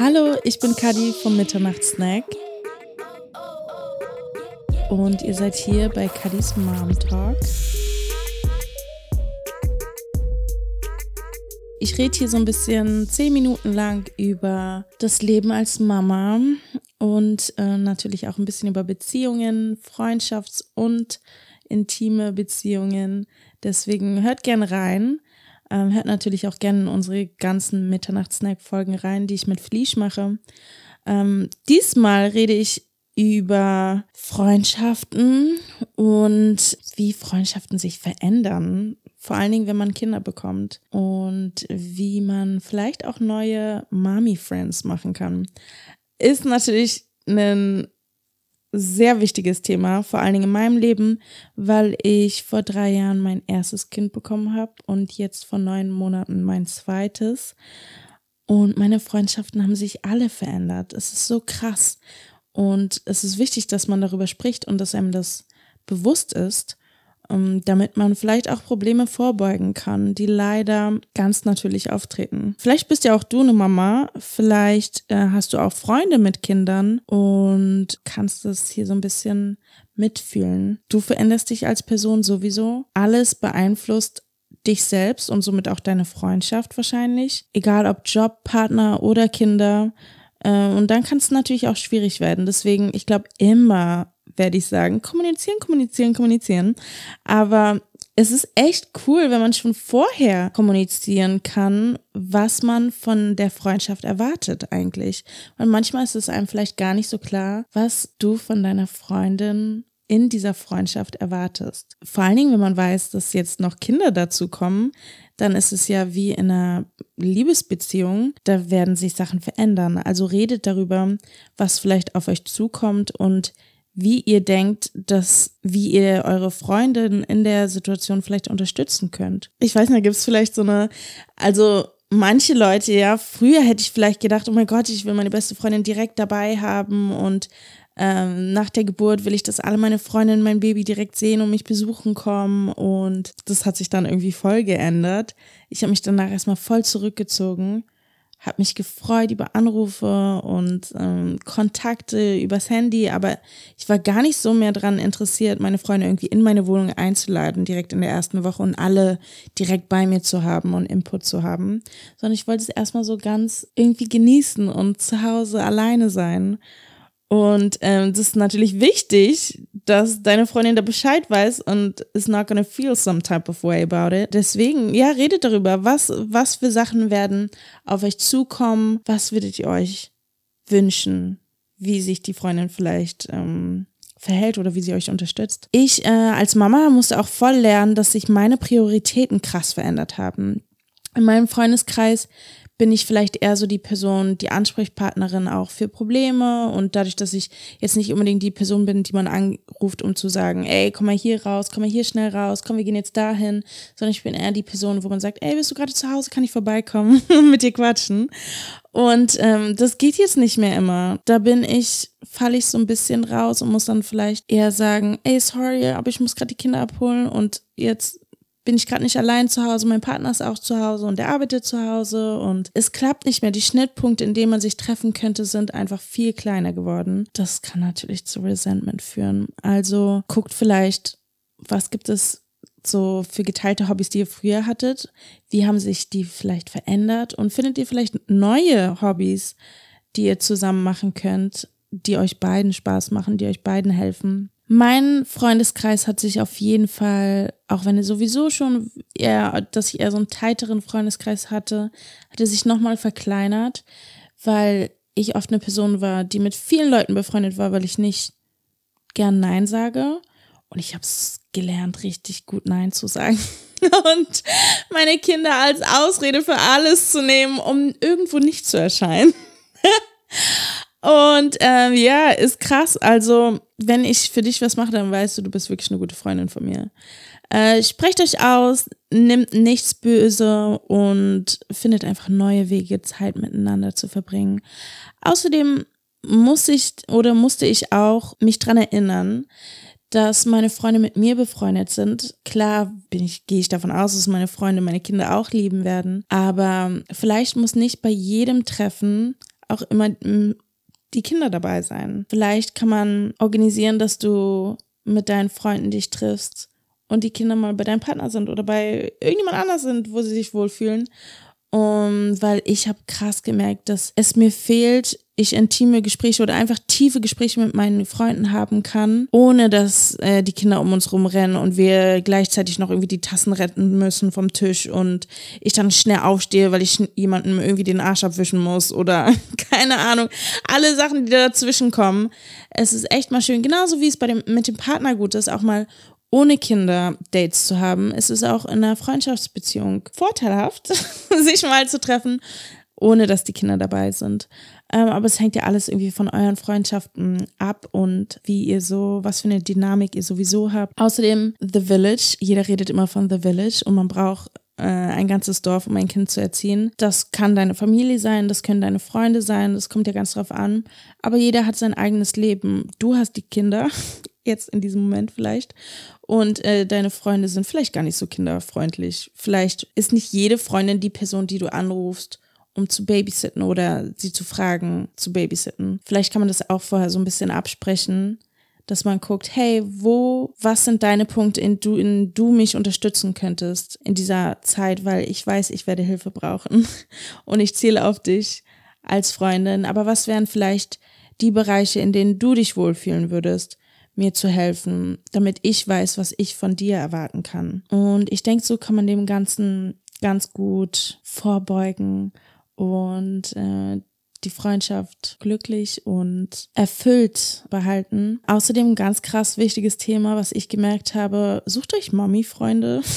Hallo, ich bin Kadi vom Mitternachtssnack. Und ihr seid hier bei Kadis Mom Talk. Ich rede hier so ein bisschen zehn Minuten lang über das Leben als Mama und äh, natürlich auch ein bisschen über Beziehungen, Freundschafts- und intime Beziehungen. Deswegen hört gerne rein. Ähm, hört natürlich auch gerne in unsere ganzen Mitternachtssnack-Folgen rein, die ich mit Fleisch mache. Ähm, diesmal rede ich über Freundschaften und wie Freundschaften sich verändern. Vor allen Dingen, wenn man Kinder bekommt und wie man vielleicht auch neue Mami-Friends machen kann. Ist natürlich ein sehr wichtiges Thema, vor allen Dingen in meinem Leben, weil ich vor drei Jahren mein erstes Kind bekommen habe und jetzt vor neun Monaten mein zweites. Und meine Freundschaften haben sich alle verändert. Es ist so krass. Und es ist wichtig, dass man darüber spricht und dass einem das bewusst ist. Ähm, damit man vielleicht auch Probleme vorbeugen kann, die leider ganz natürlich auftreten. Vielleicht bist ja auch du eine Mama, vielleicht äh, hast du auch Freunde mit Kindern und kannst das hier so ein bisschen mitfühlen. Du veränderst dich als Person sowieso. Alles beeinflusst dich selbst und somit auch deine Freundschaft wahrscheinlich. Egal ob Job, Partner oder Kinder. Äh, und dann kann es natürlich auch schwierig werden. Deswegen, ich glaube immer werde ich sagen, kommunizieren, kommunizieren, kommunizieren. Aber es ist echt cool, wenn man schon vorher kommunizieren kann, was man von der Freundschaft erwartet eigentlich. Und manchmal ist es einem vielleicht gar nicht so klar, was du von deiner Freundin in dieser Freundschaft erwartest. Vor allen Dingen, wenn man weiß, dass jetzt noch Kinder dazu kommen, dann ist es ja wie in einer Liebesbeziehung, da werden sich Sachen verändern. Also redet darüber, was vielleicht auf euch zukommt und wie ihr denkt, dass, wie ihr eure Freundin in der Situation vielleicht unterstützen könnt. Ich weiß nicht, gibt es vielleicht so eine, also manche Leute, ja, früher hätte ich vielleicht gedacht, oh mein Gott, ich will meine beste Freundin direkt dabei haben und ähm, nach der Geburt will ich, dass alle meine Freundinnen mein Baby direkt sehen und mich besuchen kommen. Und das hat sich dann irgendwie voll geändert. Ich habe mich danach erstmal voll zurückgezogen habe mich gefreut über Anrufe und ähm, Kontakte übers Handy, aber ich war gar nicht so mehr daran interessiert, meine Freunde irgendwie in meine Wohnung einzuladen, direkt in der ersten Woche und alle direkt bei mir zu haben und Input zu haben, sondern ich wollte es erstmal so ganz irgendwie genießen und zu Hause alleine sein. Und ähm, das ist natürlich wichtig, dass deine Freundin da Bescheid weiß und is not gonna feel some type of way about it. Deswegen, ja, redet darüber, was, was für Sachen werden auf euch zukommen, was würdet ihr euch wünschen, wie sich die Freundin vielleicht ähm, verhält oder wie sie euch unterstützt. Ich äh, als Mama musste auch voll lernen, dass sich meine Prioritäten krass verändert haben. In meinem Freundeskreis bin ich vielleicht eher so die Person, die Ansprechpartnerin auch für Probleme und dadurch, dass ich jetzt nicht unbedingt die Person bin, die man anruft, um zu sagen, ey, komm mal hier raus, komm mal hier schnell raus, komm, wir gehen jetzt dahin, sondern ich bin eher die Person, wo man sagt, ey, bist du gerade zu Hause, kann ich vorbeikommen und mit dir quatschen. Und ähm, das geht jetzt nicht mehr immer. Da bin ich, falle ich so ein bisschen raus und muss dann vielleicht eher sagen, ey, sorry, aber ich muss gerade die Kinder abholen und jetzt bin ich gerade nicht allein zu Hause, mein Partner ist auch zu Hause und der arbeitet zu Hause und es klappt nicht mehr. Die Schnittpunkte, in denen man sich treffen könnte, sind einfach viel kleiner geworden. Das kann natürlich zu Resentment führen. Also guckt vielleicht, was gibt es so für geteilte Hobbys, die ihr früher hattet? Wie haben sich die vielleicht verändert? Und findet ihr vielleicht neue Hobbys, die ihr zusammen machen könnt, die euch beiden Spaß machen, die euch beiden helfen? Mein Freundeskreis hat sich auf jeden Fall, auch wenn er sowieso schon eher, dass ich eher so einen tighteren Freundeskreis hatte, hat er sich nochmal verkleinert, weil ich oft eine Person war, die mit vielen Leuten befreundet war, weil ich nicht gern Nein sage. Und ich habe es gelernt, richtig gut Nein zu sagen. Und meine Kinder als Ausrede für alles zu nehmen, um irgendwo nicht zu erscheinen. Und ähm, ja, ist krass. Also, wenn ich für dich was mache, dann weißt du, du bist wirklich eine gute Freundin von mir. Äh, sprecht euch aus, nimmt nichts böse und findet einfach neue Wege, Zeit miteinander zu verbringen. Außerdem muss ich oder musste ich auch mich dran erinnern, dass meine Freunde mit mir befreundet sind. Klar bin ich, gehe ich davon aus, dass meine Freunde meine Kinder auch lieben werden. Aber vielleicht muss nicht bei jedem Treffen auch immer die Kinder dabei sein. Vielleicht kann man organisieren, dass du mit deinen Freunden dich triffst und die Kinder mal bei deinem Partner sind oder bei irgendjemand anders sind, wo sie sich wohlfühlen um, weil ich habe krass gemerkt, dass es mir fehlt, ich intime Gespräche oder einfach tiefe Gespräche mit meinen Freunden haben kann, ohne dass äh, die Kinder um uns rumrennen und wir gleichzeitig noch irgendwie die Tassen retten müssen vom Tisch und ich dann schnell aufstehe, weil ich jemandem irgendwie den Arsch abwischen muss oder keine Ahnung, alle Sachen, die da dazwischen kommen. Es ist echt mal schön, genauso wie es bei dem mit dem Partner gut ist, auch mal ohne Kinder Dates zu haben, ist es auch in einer Freundschaftsbeziehung vorteilhaft, sich mal zu treffen, ohne dass die Kinder dabei sind. Ähm, aber es hängt ja alles irgendwie von euren Freundschaften ab und wie ihr so, was für eine Dynamik ihr sowieso habt. Außerdem The Village. Jeder redet immer von The Village und man braucht äh, ein ganzes Dorf, um ein Kind zu erziehen. Das kann deine Familie sein, das können deine Freunde sein, das kommt ja ganz drauf an. Aber jeder hat sein eigenes Leben. Du hast die Kinder, jetzt in diesem Moment vielleicht. Und äh, deine Freunde sind vielleicht gar nicht so kinderfreundlich. Vielleicht ist nicht jede Freundin die Person, die du anrufst, um zu babysitten oder sie zu fragen, zu babysitten. Vielleicht kann man das auch vorher so ein bisschen absprechen, dass man guckt, hey, wo, was sind deine Punkte, in du, in du mich unterstützen könntest in dieser Zeit, weil ich weiß, ich werde Hilfe brauchen und ich zähle auf dich als Freundin. Aber was wären vielleicht die Bereiche, in denen du dich wohlfühlen würdest? mir zu helfen, damit ich weiß, was ich von dir erwarten kann. Und ich denke, so kann man dem Ganzen ganz gut vorbeugen und äh, die Freundschaft glücklich und erfüllt behalten. Außerdem ganz krass wichtiges Thema, was ich gemerkt habe, sucht euch Mami-Freunde.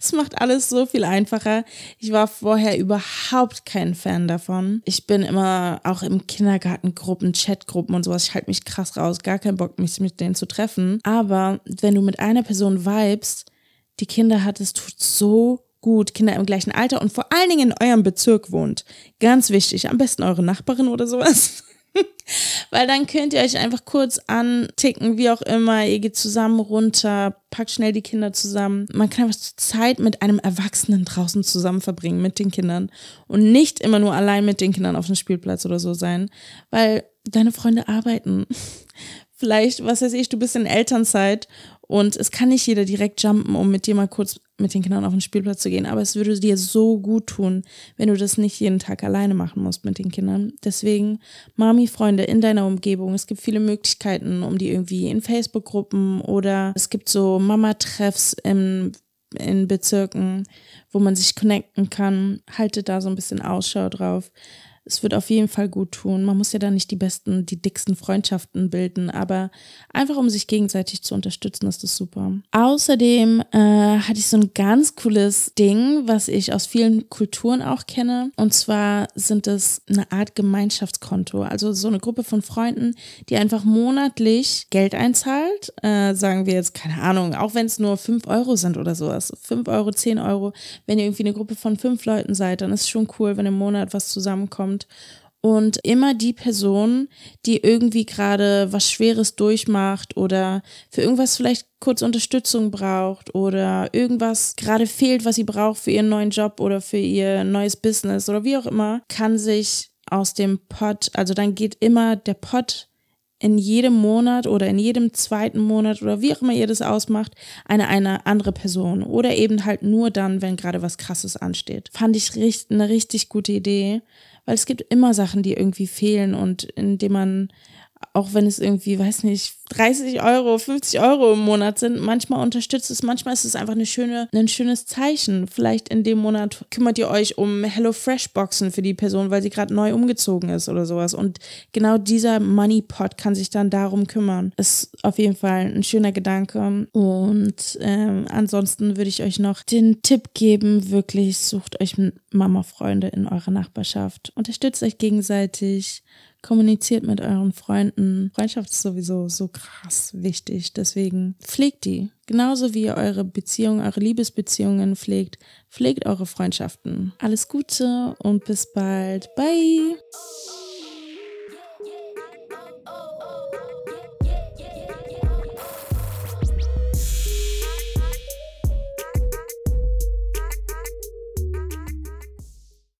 Es macht alles so viel einfacher. Ich war vorher überhaupt kein Fan davon. Ich bin immer auch im Kindergarten Gruppen, Chatgruppen und sowas. Ich halte mich krass raus. Gar keinen Bock, mich mit denen zu treffen. Aber wenn du mit einer Person vibest, die Kinder hat, es tut so gut, Kinder im gleichen Alter und vor allen Dingen in eurem Bezirk wohnt. Ganz wichtig. Am besten eure Nachbarin oder sowas. Weil dann könnt ihr euch einfach kurz anticken, wie auch immer. Ihr geht zusammen runter, packt schnell die Kinder zusammen. Man kann einfach Zeit mit einem Erwachsenen draußen zusammen verbringen, mit den Kindern. Und nicht immer nur allein mit den Kindern auf dem Spielplatz oder so sein. Weil deine Freunde arbeiten. Vielleicht, was weiß ich, du bist in Elternzeit und es kann nicht jeder direkt jumpen, um mit dir mal kurz mit den Kindern auf den Spielplatz zu gehen. Aber es würde dir so gut tun, wenn du das nicht jeden Tag alleine machen musst mit den Kindern. Deswegen, Mami-Freunde in deiner Umgebung. Es gibt viele Möglichkeiten, um die irgendwie in Facebook-Gruppen oder es gibt so Mama-Treffs in, in Bezirken, wo man sich connecten kann. Haltet da so ein bisschen Ausschau drauf es wird auf jeden Fall gut tun. Man muss ja da nicht die besten, die dicksten Freundschaften bilden, aber einfach um sich gegenseitig zu unterstützen, ist das super. Außerdem äh, hatte ich so ein ganz cooles Ding, was ich aus vielen Kulturen auch kenne. Und zwar sind es eine Art Gemeinschaftskonto. Also so eine Gruppe von Freunden, die einfach monatlich Geld einzahlt. Äh, sagen wir jetzt, keine Ahnung, auch wenn es nur 5 Euro sind oder sowas. 5 Euro, 10 Euro. Wenn ihr irgendwie eine Gruppe von fünf Leuten seid, dann ist es schon cool, wenn im Monat was zusammenkommt kommt. Und immer die Person, die irgendwie gerade was Schweres durchmacht oder für irgendwas vielleicht kurz Unterstützung braucht oder irgendwas gerade fehlt, was sie braucht für ihren neuen Job oder für ihr neues Business oder wie auch immer, kann sich aus dem Pot, also dann geht immer der Pot in jedem Monat oder in jedem zweiten Monat oder wie auch immer ihr das ausmacht, eine, eine andere Person oder eben halt nur dann, wenn gerade was Krasses ansteht. Fand ich richtig, eine richtig gute Idee weil es gibt immer Sachen, die irgendwie fehlen und indem man auch wenn es irgendwie, weiß nicht, 30 Euro, 50 Euro im Monat sind, manchmal unterstützt es, manchmal ist es einfach eine schöne, ein schönes Zeichen. Vielleicht in dem Monat kümmert ihr euch um HelloFresh-Boxen für die Person, weil sie gerade neu umgezogen ist oder sowas. Und genau dieser Money Pot kann sich dann darum kümmern. Ist auf jeden Fall ein schöner Gedanke. Und ähm, ansonsten würde ich euch noch den Tipp geben, wirklich sucht euch Mama-Freunde in eurer Nachbarschaft. Unterstützt euch gegenseitig kommuniziert mit euren Freunden. Freundschaft ist sowieso so krass wichtig. Deswegen pflegt die. Genauso wie ihr eure Beziehungen, eure Liebesbeziehungen pflegt, pflegt eure Freundschaften. Alles Gute und bis bald. Bye.